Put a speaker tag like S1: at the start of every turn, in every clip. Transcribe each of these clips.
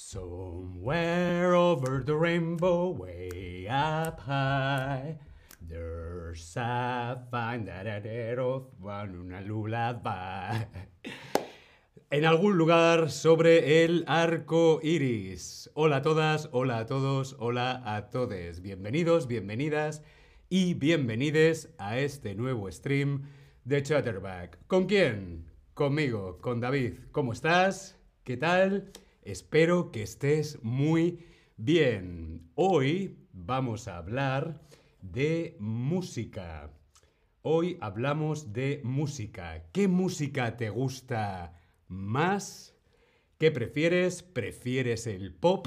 S1: Somewhere over the rainbow, way up high, there's a fine that una lullaby. En algún lugar sobre el arco iris. Hola a todas, hola a todos, hola a todes. Bienvenidos, bienvenidas y bienvenides a este nuevo stream de Chatterback. ¿Con quién? Conmigo, con David. ¿Cómo estás? ¿Qué tal? Espero que estés muy bien. Hoy vamos a hablar de música. Hoy hablamos de música. ¿Qué música te gusta más? ¿Qué prefieres? ¿Prefieres el pop?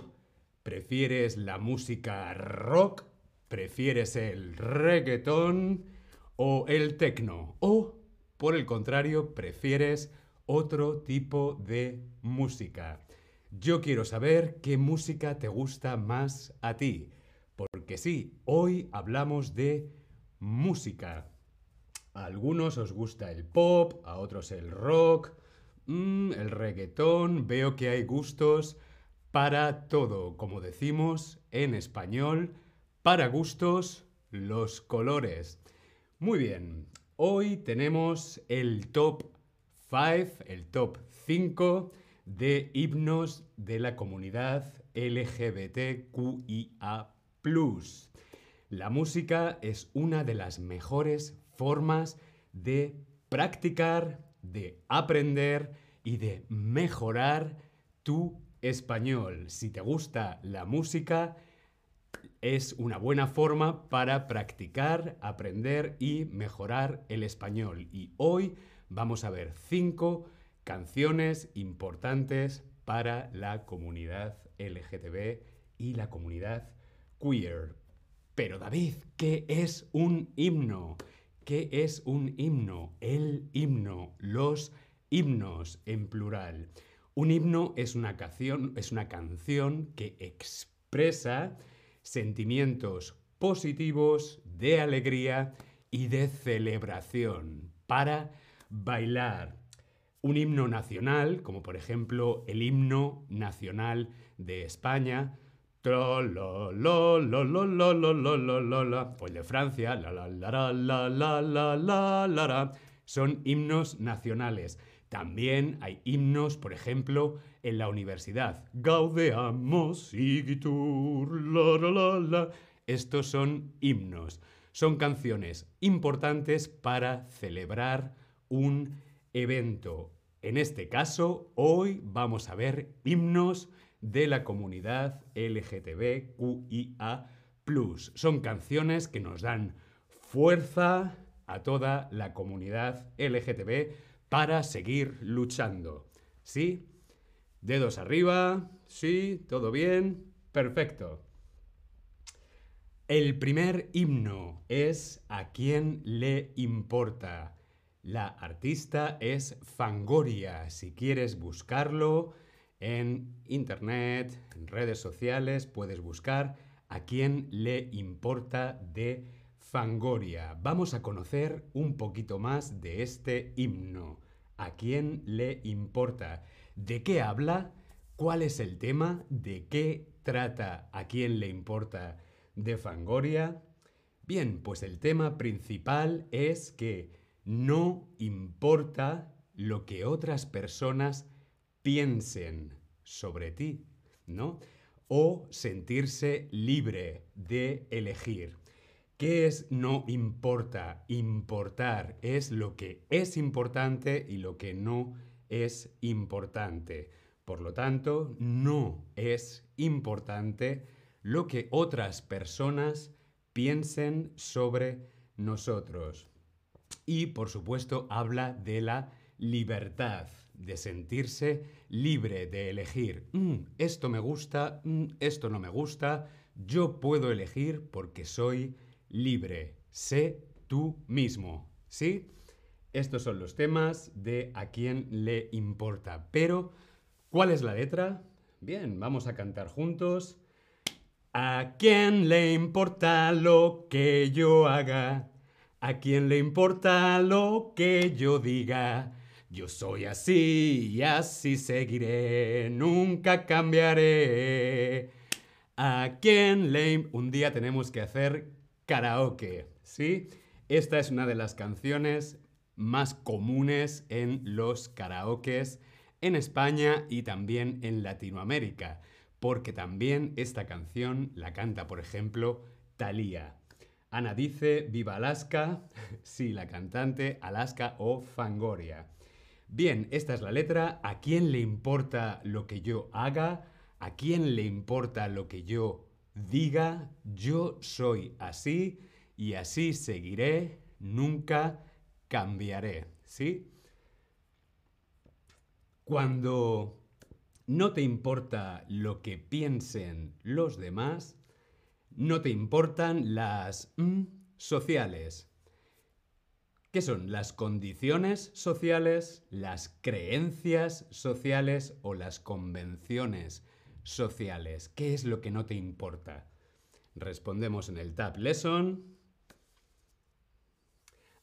S1: ¿Prefieres la música rock? ¿Prefieres el reggaetón o el techno? ¿O, por el contrario, prefieres otro tipo de música? Yo quiero saber qué música te gusta más a ti. Porque sí, hoy hablamos de música. A algunos os gusta el pop, a otros el rock, mm, el reggaetón. Veo que hay gustos para todo. Como decimos en español, para gustos los colores. Muy bien, hoy tenemos el top 5, el top 5 de himnos de la comunidad LGBTQIA. La música es una de las mejores formas de practicar, de aprender y de mejorar tu español. Si te gusta la música, es una buena forma para practicar, aprender y mejorar el español. Y hoy vamos a ver cinco canciones importantes para la comunidad LGTB y la comunidad queer. Pero David, ¿qué es un himno? ¿Qué es un himno? El himno, los himnos en plural. Un himno es una canción, es una canción que expresa sentimientos positivos de alegría y de celebración para bailar, un himno nacional, como por ejemplo el himno nacional de España, o el de Francia, la la la la la la la la son himnos nacionales. También hay himnos, por ejemplo, en la universidad. Gaudeamos igitur, la la la. Estos son himnos. Son canciones importantes para celebrar un evento. En este caso, hoy vamos a ver himnos de la comunidad LGTBQIA. Son canciones que nos dan fuerza a toda la comunidad LGTB para seguir luchando. ¿Sí? Dedos arriba. Sí, todo bien. Perfecto. El primer himno es ¿A quién le importa? La artista es Fangoria. Si quieres buscarlo en internet, en redes sociales, puedes buscar a quién le importa de Fangoria. Vamos a conocer un poquito más de este himno. ¿A quién le importa? ¿De qué habla? ¿Cuál es el tema? ¿De qué trata? ¿A quién le importa de Fangoria? Bien, pues el tema principal es que no importa lo que otras personas piensen sobre ti, ¿no? O sentirse libre de elegir. ¿Qué es no importa? Importar es lo que es importante y lo que no es importante. Por lo tanto, no es importante lo que otras personas piensen sobre nosotros. Y, por supuesto, habla de la libertad, de sentirse libre de elegir, mm, esto me gusta, mm, esto no me gusta, yo puedo elegir porque soy libre, sé tú mismo, ¿sí? Estos son los temas de a quién le importa. Pero, ¿cuál es la letra? Bien, vamos a cantar juntos. ¿A quién le importa lo que yo haga? ¿A quién le importa lo que yo diga? Yo soy así y así seguiré, nunca cambiaré. ¿A quién le... Un día tenemos que hacer karaoke, ¿sí? Esta es una de las canciones más comunes en los karaokes en España y también en Latinoamérica, porque también esta canción la canta, por ejemplo, Thalía. Ana dice, viva Alaska, sí, la cantante Alaska o Fangoria. Bien, esta es la letra. ¿A quién le importa lo que yo haga? ¿A quién le importa lo que yo diga? Yo soy así y así seguiré, nunca cambiaré. ¿Sí? Cuando no te importa lo que piensen los demás, no te importan las mm, sociales. ¿Qué son las condiciones sociales, las creencias sociales o las convenciones sociales? ¿Qué es lo que no te importa? Respondemos en el Tab Lesson.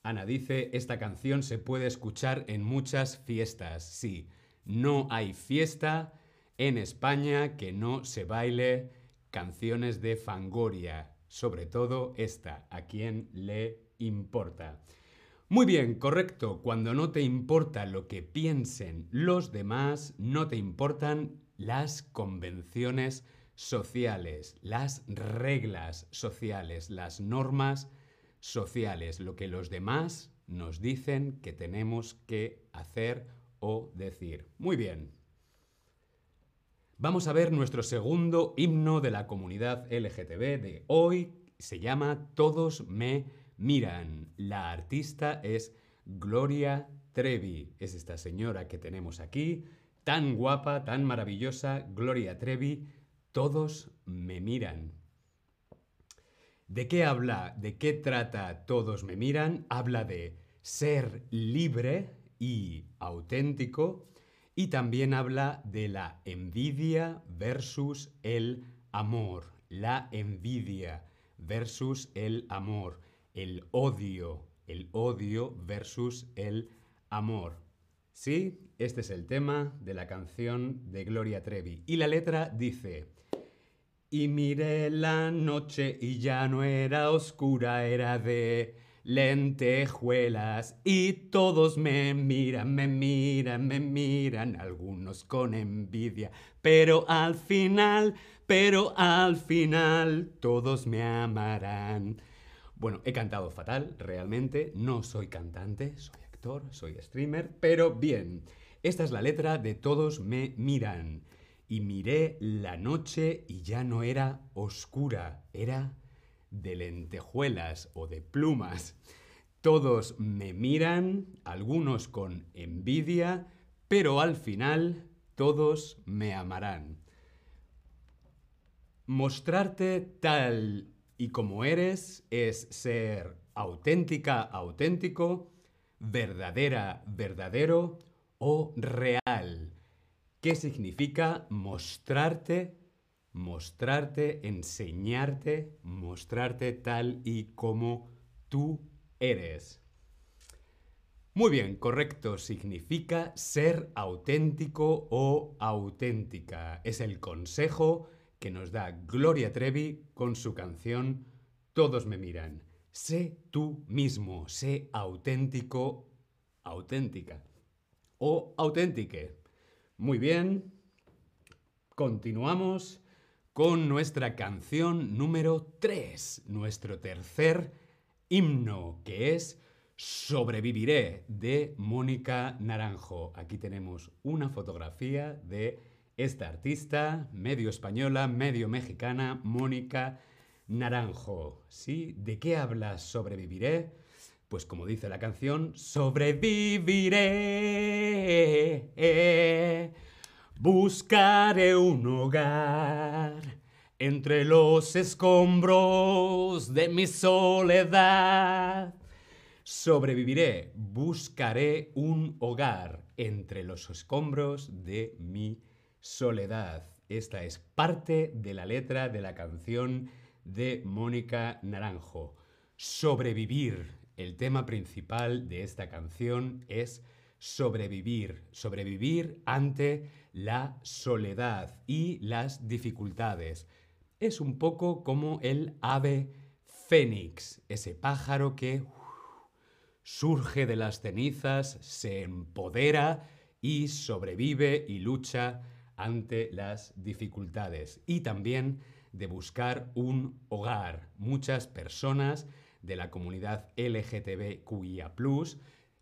S1: Ana dice, esta canción se puede escuchar en muchas fiestas. Sí, no hay fiesta en España que no se baile canciones de Fangoria, sobre todo esta, ¿a quién le importa? Muy bien, correcto. Cuando no te importa lo que piensen los demás, no te importan las convenciones sociales, las reglas sociales, las normas sociales, lo que los demás nos dicen que tenemos que hacer o decir. Muy bien. Vamos a ver nuestro segundo himno de la comunidad LGTB de hoy. Se llama Todos me miran. La artista es Gloria Trevi. Es esta señora que tenemos aquí, tan guapa, tan maravillosa, Gloria Trevi. Todos me miran. ¿De qué habla? ¿De qué trata Todos me miran? Habla de ser libre y auténtico y también habla de la envidia versus el amor. La envidia versus el amor el odio, el odio versus el amor. ¿Sí? Este es el tema de la canción de Gloria Trevi. Y la letra dice, y miré la noche y ya no era oscura, era de lentejuelas y todos me miran, me miran, me miran, algunos con envidia, pero al final, pero al final todos me amarán. Bueno, he cantado fatal, realmente. No soy cantante, soy actor, soy streamer, pero bien. Esta es la letra de Todos me miran. Y miré la noche y ya no era oscura, era de lentejuelas o de plumas. Todos me miran, algunos con envidia, pero al final todos me amarán. Mostrarte tal y como eres es ser auténtica, auténtico, verdadera, verdadero o real. ¿Qué significa mostrarte? Mostrarte, enseñarte, mostrarte tal y como tú eres. Muy bien, correcto. Significa ser auténtico o auténtica. Es el consejo que nos da Gloria Trevi con su canción Todos me miran. Sé tú mismo, sé auténtico, auténtica o auténtique. Muy bien, continuamos con nuestra canción número 3, nuestro tercer himno, que es Sobreviviré de Mónica Naranjo. Aquí tenemos una fotografía de esta artista, medio española, medio mexicana, Mónica Naranjo. ¿Sí? ¿De qué habla Sobreviviré? Pues como dice la canción, sobreviviré. Buscaré un hogar entre los escombros de mi soledad. Sobreviviré, buscaré un hogar entre los escombros de mi Soledad. Esta es parte de la letra de la canción de Mónica Naranjo. Sobrevivir. El tema principal de esta canción es sobrevivir, sobrevivir ante la soledad y las dificultades. Es un poco como el ave fénix, ese pájaro que surge de las cenizas, se empodera y sobrevive y lucha ante las dificultades. Y también de buscar un hogar. Muchas personas de la comunidad LGTBQIA,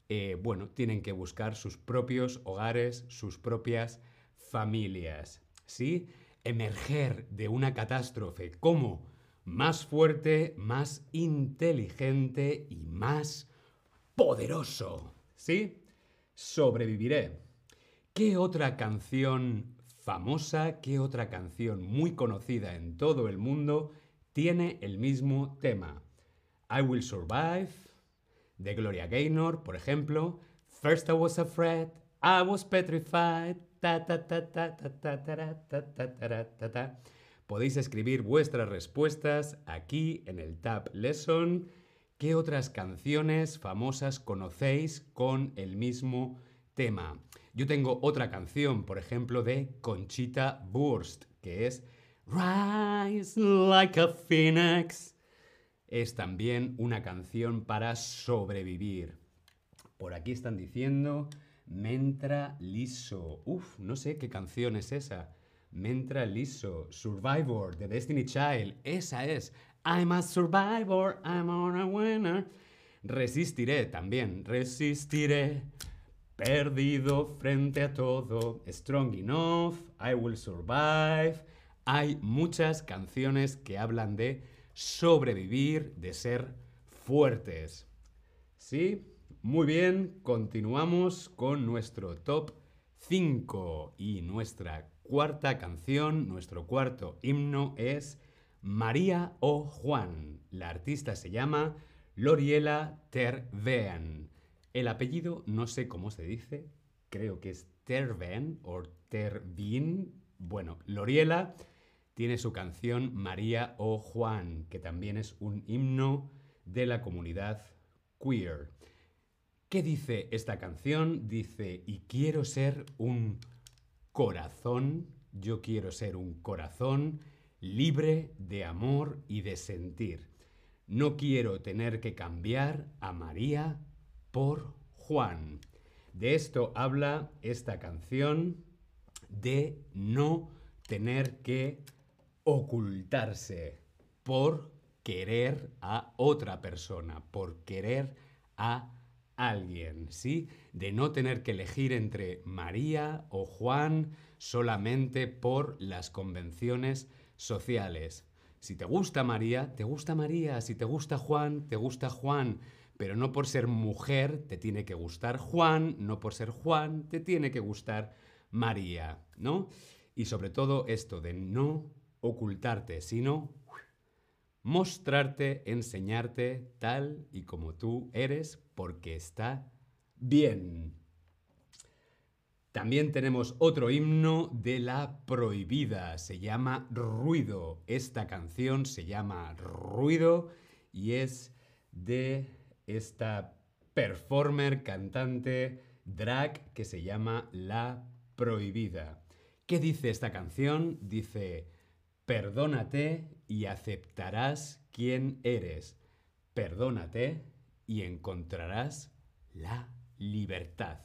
S1: eh, bueno, tienen que buscar sus propios hogares, sus propias familias. ¿Sí? Emerger de una catástrofe como más fuerte, más inteligente y más poderoso. ¿Sí? Sobreviviré. ¿Qué otra canción famosa, qué otra canción muy conocida en todo el mundo tiene el mismo tema? I Will Survive, de Gloria Gaynor, por ejemplo. First I was afraid, I was petrified. Podéis escribir vuestras respuestas aquí en el Tab Lesson. ¿Qué otras canciones famosas conocéis con el mismo tema? Yo tengo otra canción, por ejemplo, de Conchita Wurst, que es Rise like a Phoenix. Es también una canción para sobrevivir. Por aquí están diciendo Mentra Liso. Uf, no sé qué canción es esa. Mentra Liso, Survivor de Destiny Child. Esa es. I'm a survivor, I'm a winner. Resistiré también, resistiré. Perdido frente a todo, strong enough, I will survive. Hay muchas canciones que hablan de sobrevivir, de ser fuertes. ¿Sí? Muy bien, continuamos con nuestro top 5 y nuestra cuarta canción, nuestro cuarto himno es María o Juan. La artista se llama Loriela Tervean. El apellido no sé cómo se dice, creo que es Terven o Tervin. Bueno, Loriela tiene su canción María o Juan, que también es un himno de la comunidad queer. ¿Qué dice esta canción? Dice, y quiero ser un corazón, yo quiero ser un corazón libre de amor y de sentir. No quiero tener que cambiar a María por Juan. De esto habla esta canción de no tener que ocultarse por querer a otra persona, por querer a alguien, ¿sí? De no tener que elegir entre María o Juan solamente por las convenciones sociales. Si te gusta María, te gusta María. Si te gusta Juan, te gusta Juan. Pero no por ser mujer te tiene que gustar Juan, no por ser Juan te tiene que gustar María, ¿no? Y sobre todo esto de no ocultarte, sino mostrarte, enseñarte tal y como tú eres, porque está bien. También tenemos otro himno de la prohibida, se llama Ruido. Esta canción se llama Ruido y es de esta performer, cantante, drag que se llama La Prohibida. ¿Qué dice esta canción? Dice, perdónate y aceptarás quién eres. Perdónate y encontrarás la libertad.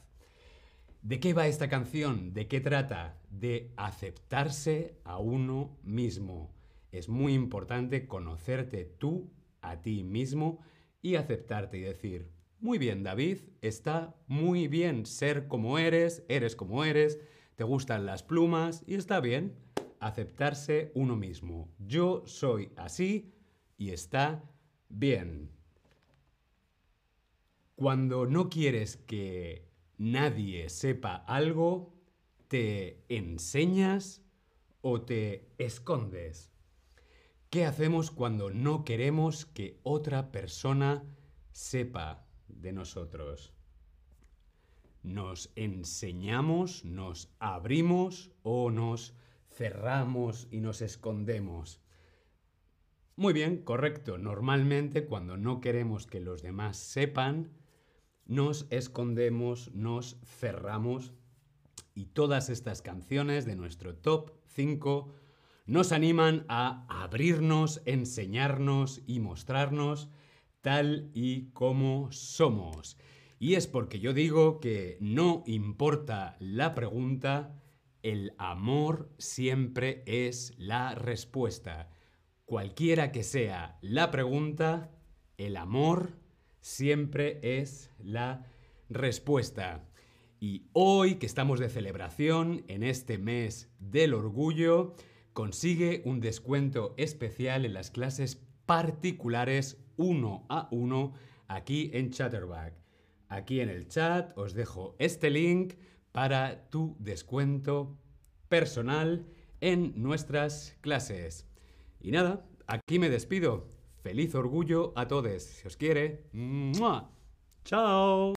S1: ¿De qué va esta canción? ¿De qué trata? De aceptarse a uno mismo. Es muy importante conocerte tú a ti mismo y aceptarte y decir, muy bien David, está muy bien ser como eres, eres como eres, te gustan las plumas y está bien aceptarse uno mismo. Yo soy así y está bien. Cuando no quieres que nadie sepa algo, te enseñas o te escondes. ¿Qué hacemos cuando no queremos que otra persona sepa de nosotros? ¿Nos enseñamos, nos abrimos o nos cerramos y nos escondemos? Muy bien, correcto. Normalmente cuando no queremos que los demás sepan, nos escondemos, nos cerramos. Y todas estas canciones de nuestro top 5 nos animan a abrirnos, enseñarnos y mostrarnos tal y como somos. Y es porque yo digo que no importa la pregunta, el amor siempre es la respuesta. Cualquiera que sea la pregunta, el amor siempre es la respuesta. Y hoy que estamos de celebración en este mes del orgullo, consigue un descuento especial en las clases particulares uno a uno aquí en Chatterback. Aquí en el chat os dejo este link para tu descuento personal en nuestras clases. Y nada, aquí me despido. Feliz orgullo a todos. Si os quiere. ¡Chao!